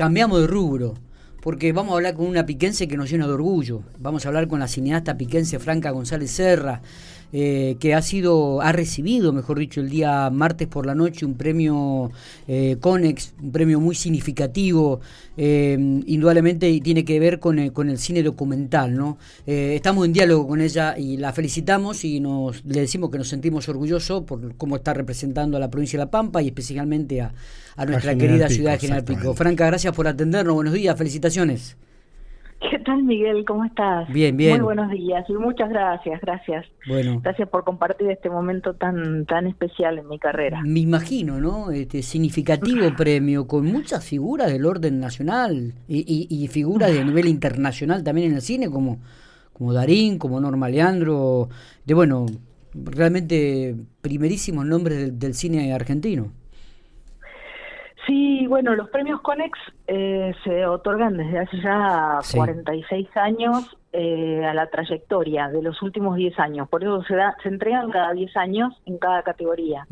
cambiamos de rubro porque vamos a hablar con una piquense que nos llena de orgullo. Vamos a hablar con la cineasta piquense Franca González Serra, eh, que ha sido, ha recibido, mejor dicho, el día martes por la noche un premio eh, Conex, un premio muy significativo, eh, indudablemente tiene que ver con el, con el cine documental, ¿no? estamos en diálogo con ella y la felicitamos y nos le decimos que nos sentimos orgullosos por cómo está representando a la provincia de La Pampa y especialmente a, a nuestra querida ciudad de General Pico. Franca, gracias por atendernos, buenos días, felicitaciones. ¿Qué tal, Miguel? ¿Cómo estás? Bien, bien. Muy buenos días y muchas gracias, gracias. Bueno. Gracias por compartir este momento tan tan especial en mi carrera. Me imagino, ¿no? Este significativo premio con muchas figuras del orden nacional y, y, figuras de nivel internacional también en el cine, como, como Darín, como Norma Leandro, de bueno, realmente primerísimos nombres del cine argentino. Sí, bueno, los premios Conex eh, se otorgan desde hace ya 46 años eh, a la trayectoria de los últimos 10 años. Por eso se, da, se entregan cada 10 años en cada categoría.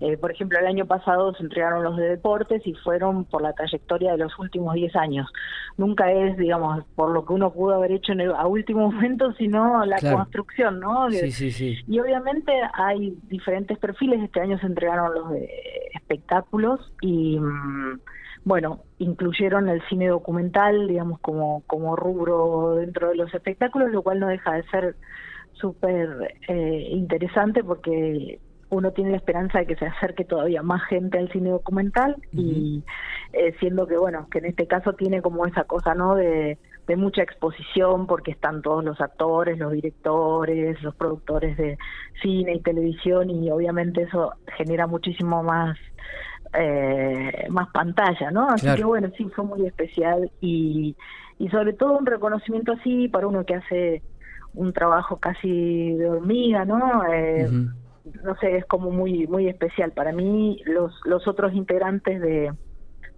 Eh, por ejemplo, el año pasado se entregaron los de deportes y fueron por la trayectoria de los últimos 10 años. Nunca es, digamos, por lo que uno pudo haber hecho en el, a último momento, sino la construcción, ¿no? Sí, sí, sí. Y obviamente hay diferentes perfiles. Este año se entregaron los de espectáculos y... Mm, bueno, incluyeron el cine documental, digamos, como, como rubro dentro de los espectáculos, lo cual no deja de ser súper eh, interesante porque uno tiene la esperanza de que se acerque todavía más gente al cine documental y eh, siendo que bueno que en este caso tiene como esa cosa no de, de mucha exposición porque están todos los actores los directores los productores de cine y televisión y obviamente eso genera muchísimo más eh, más pantalla, ¿no? Así que bueno, sí, fue muy especial y, y sobre todo un reconocimiento así para uno que hace un trabajo casi de hormiga, ¿no? Eh, no sé, es como muy muy especial para mí. Los los otros integrantes de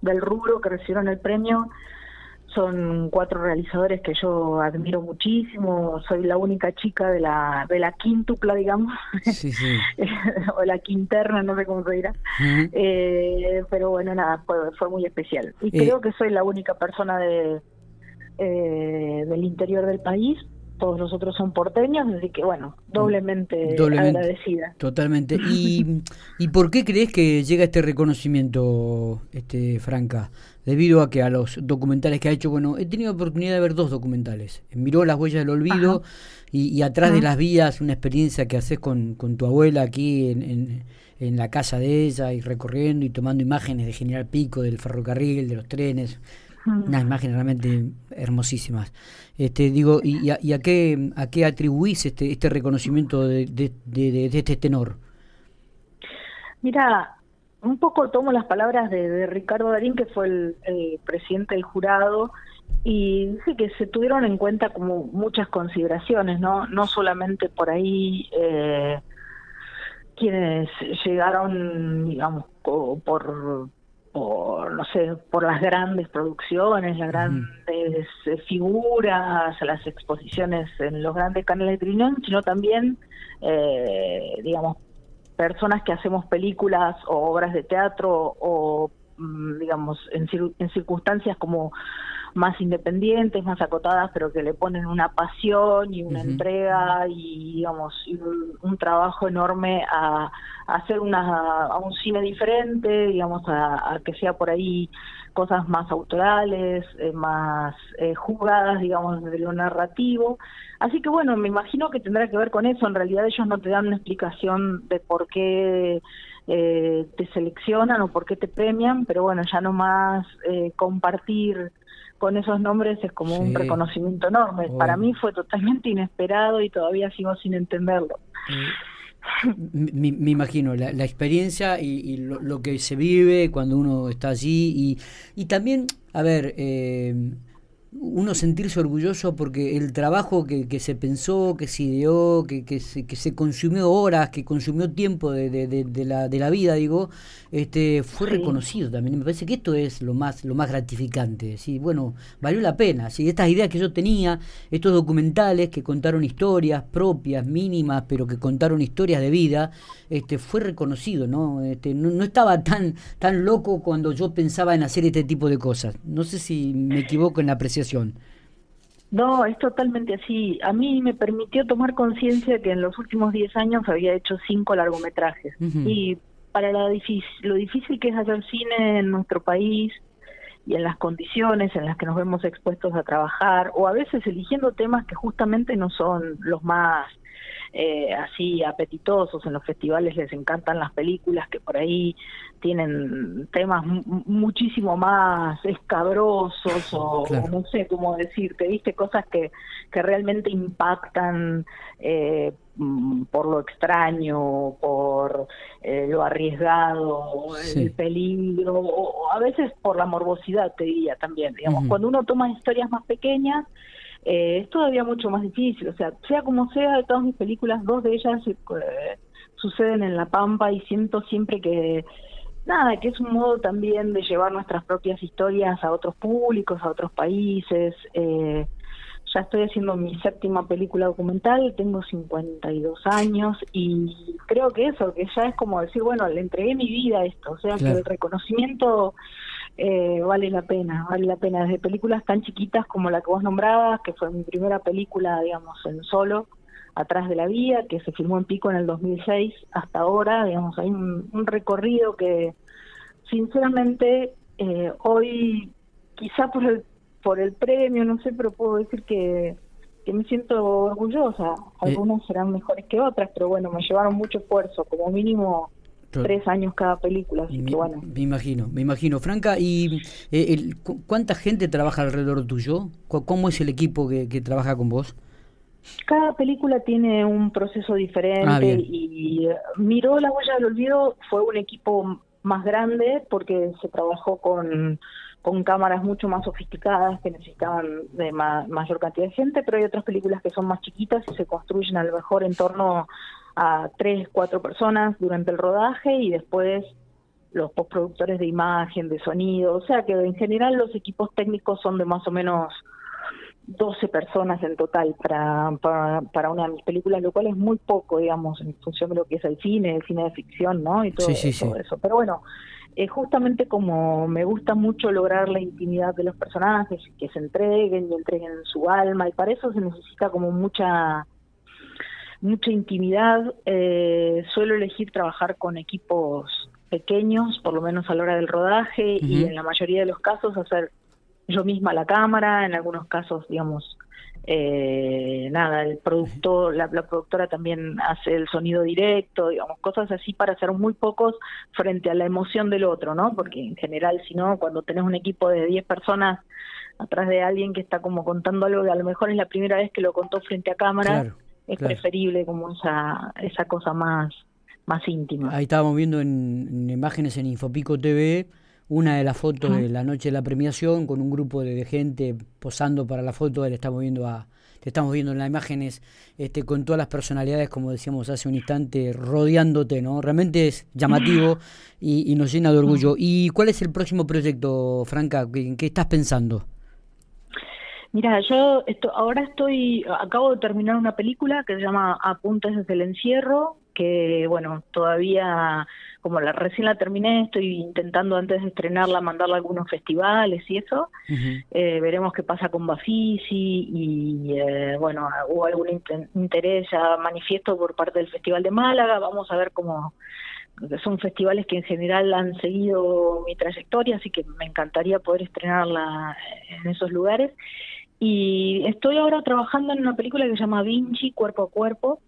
del rubro que recibieron el premio son cuatro realizadores que yo admiro muchísimo. Soy la única chica de la de la quíntupla, digamos, o la quinterna, no sé cómo se dirá. eh, pero bueno, nada, fue, fue muy especial. Y eh, creo que soy la única persona de eh, del interior del país. Todos los otros son porteños, así que bueno, doblemente, agradecida. Totalmente. ¿Y, ¿Y por qué crees que llega este reconocimiento, este Franca? debido a que a los documentales que ha hecho, bueno, he tenido oportunidad de ver dos documentales. Miró las huellas del olvido y, atrás de las vías, una experiencia que haces con, con tu abuela aquí en, en, la casa de ella y recorriendo y tomando imágenes de General Pico, del ferrocarril, de los trenes. Unas imágenes realmente hermosísimas. Este, digo, ¿y, a, y a, qué, a qué atribuís este, este reconocimiento de, de, de, de este tenor? Mira, un poco tomo las palabras de, Ricardo Darín, que fue el, presidente del jurado, y dice que se tuvieron en cuenta como muchas consideraciones, no, no solamente por ahí eh, quienes llegaron, digamos, por, por, no sé, por las grandes producciones, las grandes figuras, las exposiciones en los grandes canales de televisión, sino también, eh, digamos, personas que hacemos películas o obras de teatro o, mm, digamos, en, en circunstancias como más independientes, más acotadas, pero que le ponen una pasión y una entrega y, digamos, un, trabajo enorme a, hacer una, a un cine diferente, digamos, a, que sea por ahí cosas más autorales, eh, más eh, jugadas, digamos, de lo narrativo. Así que bueno, me imagino que tendrá que ver con eso. En realidad ellos no te dan una explicación de por qué eh, te seleccionan o por qué te premian, pero bueno, ya nomás eh, compartir con esos nombres es como un reconocimiento enorme. Para mí fue totalmente inesperado y todavía sigo sin entenderlo. Me, imagino la, experiencia y, lo, que se vive cuando uno está allí y, y también, a ver, eh, uno sentirse orgulloso porque el trabajo que, que se pensó, que se ideó, que, que, se, que se consumió horas, que consumió tiempo de, de, de, la, de la vida, digo, este fue reconocido también. Me parece que esto es lo más lo más gratificante. ¿sí? Bueno, valió la pena. ¿sí? Estas ideas que yo tenía, estos documentales que contaron historias propias, mínimas, pero que contaron historias de vida, este fue reconocido. ¿no? Este, no, no estaba tan, tan loco cuando yo pensaba en hacer este tipo de cosas. No sé si me equivoco en la no, es totalmente así. A mí me permitió tomar conciencia que en los últimos 10 años había hecho cinco largometrajes. Y para la lo difícil que es hacer cine en nuestro país y en las condiciones en las que nos vemos expuestos a trabajar, o a veces eligiendo temas que justamente no son los más eh, así apetitosos. En los festivales les encantan las películas que por ahí tienen temas muchísimo más escabrosos o, no sé cómo decirte, viste cosas que, que realmente impactan eh, mm, por lo extraño, por eh, lo arriesgado, el peligro, o, a veces por la morbosidad, te diría también. Digamos, cuando uno toma historias más pequeñas, eh, es todavía mucho más difícil. O sea, sea como sea, de todas mis películas, dos de ellas eh, suceden en La Pampa y siento siempre que, nada, que es un modo también de llevar nuestras propias historias a otros públicos, a otros países. Eh, ya estoy haciendo mi séptima película documental, tengo 52 años y creo que eso, que ya es como decir, bueno, le entregué mi vida a esto, o sea, que el reconocimiento eh, vale la pena, vale la pena. Desde películas tan chiquitas como la que vos nombrabas, que fue mi primera película, digamos, en solo, Atrás de la Vía, que se filmó en Pico en el 2006, hasta ahora, digamos, hay un, recorrido que, sinceramente, eh, hoy, quizá por el, por el premio, no sé, pero puedo decir que, que me siento orgullosa. Algunas serán mejores que otras, pero bueno, me llevaron mucho esfuerzo, como mínimo tres años cada película, así me, que bueno. Me imagino, me imagino. Franca, ¿y eh, el, cuánta gente trabaja alrededor tuyo? ¿Cómo es el equipo que, trabaja con vos? Cada película tiene un proceso diferente ah, y Miró la huella del olvido fue un equipo más grande porque se trabajó con, con cámaras mucho más sofisticadas que necesitaban de mayor cantidad de gente, pero hay otras películas que son más chiquitas y se construyen a lo mejor en torno a tres, cuatro personas durante el rodaje y después los postproductores de imagen, de sonido, o sea que en general los equipos técnicos son de más o menos 12 personas en total para, para, una de mis películas, lo cual es muy poco, digamos, en función de lo que es el cine, el cine de ficción, ¿no? Y todo, eso. Pero bueno, eh, justamente como me gusta mucho lograr la intimidad de los personajes, que se entreguen y entreguen su alma, y para eso se necesita como mucha mucha intimidad. Eh, suelo elegir trabajar con equipos pequeños, por lo menos a la hora del rodaje, y en la mayoría de los casos hacer yo misma la cámara, en algunos casos, digamos, eh, nada, el productor, la, productora también hace el sonido directo, digamos, cosas así para ser muy pocos frente a la emoción del otro, ¿no? Porque en general, si no, cuando tenés un equipo de 10 personas atrás de alguien que está como contando algo que a lo mejor es la primera vez que lo contó frente a cámara, es preferible como esa, esa cosa más, más íntima. Ahí estábamos viendo en, imágenes en Infopico TV una de las fotos de la noche de la premiación con un grupo de, gente posando para la foto, le estamos viendo a te estamos viendo en las imágenes este con todas las personalidades como decíamos hace un instante rodeándote, ¿no? Realmente es llamativo y, nos llena de orgullo. ¿Y cuál es el próximo proyecto, Franca? ¿En qué estás pensando? Mira, yo esto, ahora estoy, acabo de terminar una película que se llama Apuntes desde el encierro, que bueno, todavía, como la recién la terminé, estoy intentando antes de estrenarla mandarla a algunos festivales y eso. eh, veremos qué pasa con Bafisi y eh, bueno, hubo algún interés ya manifiesto por parte del Festival de Málaga, vamos a ver cómo son festivales que en general han seguido mi trayectoria, así que me encantaría poder estrenarla en esos lugares. Y estoy ahora trabajando en una película que se llama Vinci, Cuerpo a Cuerpo,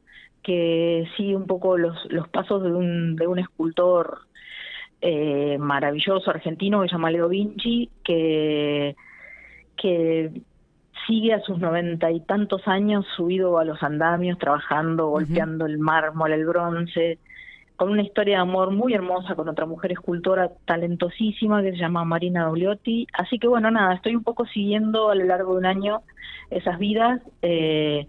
que sigue un poco los, los pasos de un, de un escultor eh, maravilloso argentino que se llama Leo Vinci, que, que sigue a sus noventa y tantos años subido a los andamios, trabajando, golpeando el mármol, el bronce, con una historia de amor muy hermosa con otra mujer escultora talentosísima que se llama Marina Dogliotti. Así que bueno, nada, estoy un poco siguiendo a lo largo de un año esas vidas eh,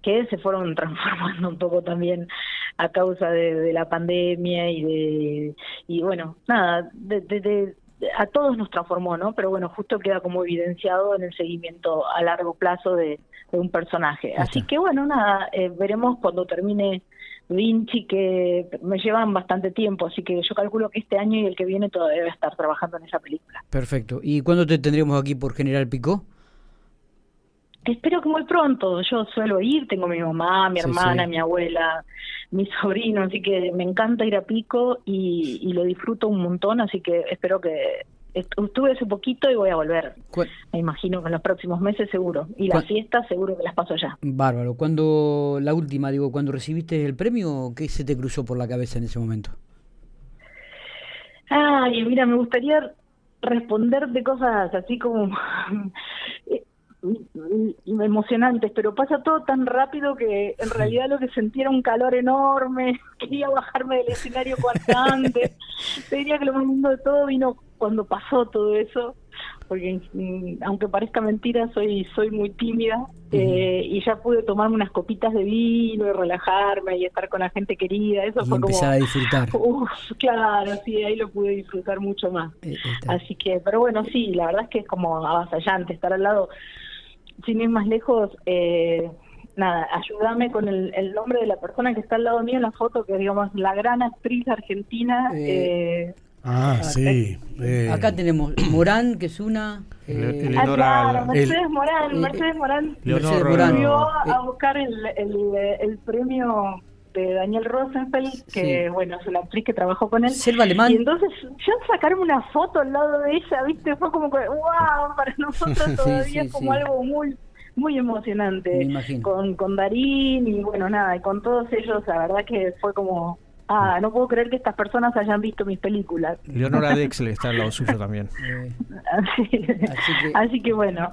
que se fueron transformando un poco también a causa de, la pandemia y de y bueno nada de, a todos nos transformó no pero bueno justo queda como evidenciado en el seguimiento a largo plazo de, un personaje. Así que bueno nada eh, veremos cuando termine Vinci que me llevan bastante tiempo, así que yo calculo que este año y el que viene todavía debe estar trabajando en esa película. Perfecto. ¿Y cuándo te tendríamos aquí por General Picó? Espero que muy pronto. Yo suelo ir, tengo mi mamá, mi hermana, mi abuela, mi sobrino, así que me encanta ir a Pico y, y lo disfruto un montón, así que espero que estuve hace poquito y voy a volver. Me imagino que en los próximos meses seguro. Y las fiestas seguro que las paso ya. Bárbaro. Cuando la última, digo, cuando recibiste el premio, ¿qué se te cruzó por la cabeza en ese momento? Ay, mira, me gustaría responderte cosas así como emocionantes, pero pasa todo tan rápido que en realidad lo que sentía era un calor enorme, quería bajarme del escenario cuanto antes. Te diría que lo más lindo de todo vino cuando pasó todo eso, porque mm, aunque parezca mentira, soy soy muy tímida eh, y ya pude tomarme unas copitas de vino y relajarme y estar con la gente querida. Eso fue empezar a disfrutar. claro, sí, ahí lo pude disfrutar mucho más. Eh, Así que, pero bueno, sí, la verdad es que es como avasallante estar al lado sin ir más lejos, eh, nada, ayúdame con el, nombre de la persona que está al lado mío en la foto, que digamos la gran actriz argentina. Eh, ah, sí. Eh, acá tenemos Morán, que es una. Eh, ah, claro, Mercedes Morán. Mercedes Morán. Mercedes Morán. a buscar el, el, premio de Daniel Rosenfeld, que bueno, es una actriz que trabajó con él. Selva Alemán. Y entonces, yo sacarme una foto al lado de ella, viste, fue como que, wow, para nosotros todavía es como algo muy muy emocionante con con Darín y bueno nada y con todos ellos la verdad que fue como Ah, no puedo creer que estas personas hayan visto mis películas. Leonora Dexle está al lado suyo también. así, que, bueno,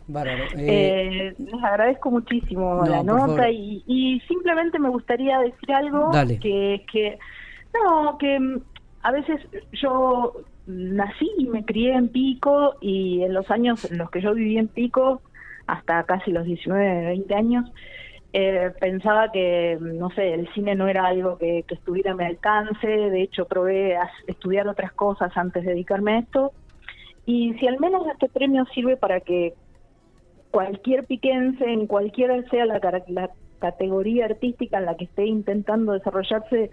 eh, eh, les agradezco muchísimo la nota y, simplemente me gustaría decir algo que que no que mm, a veces yo nací y me crié en Pico y en los años en los que yo viví en Pico hasta casi los 19, 20 años eh, pensaba que, no sé, el cine no era algo que, estuviera a mi alcance, de hecho probé estudiar otras cosas antes de dedicarme a esto, y si al menos este premio sirve para que cualquier piquense, en cualquiera sea la, la categoría artística en la que esté intentando desarrollarse,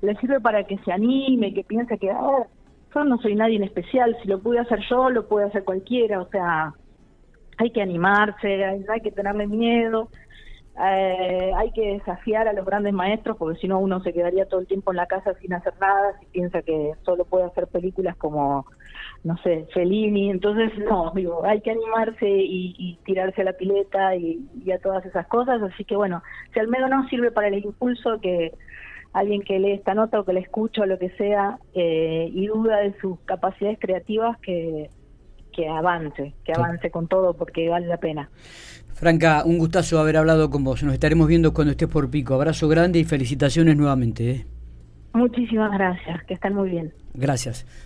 le sirve para que se anime, que piense que, ah, yo no soy nadie en especial, si lo pude hacer yo, lo puede hacer cualquiera, o sea, hay que animarse, hay que tenerle miedo, eh, hay que desafiar a los grandes maestros porque si no uno se quedaría todo el tiempo en la casa sin hacer nada si piensa que solo puede hacer películas como no sé Fellini. Entonces no digo hay que animarse y, tirarse a la pileta y, a todas esas cosas. Así que bueno si al menos no sirve para el impulso que alguien que lee esta nota o que la escucha o lo que sea eh, y duda de sus capacidades creativas que que avance, que avance con todo porque vale la pena. Franca, un gustazo haber hablado con vos. Nos estaremos viendo cuando estés por pico. Abrazo grande y felicitaciones nuevamente. ¿eh? Muchísimas gracias, que están muy bien. Gracias.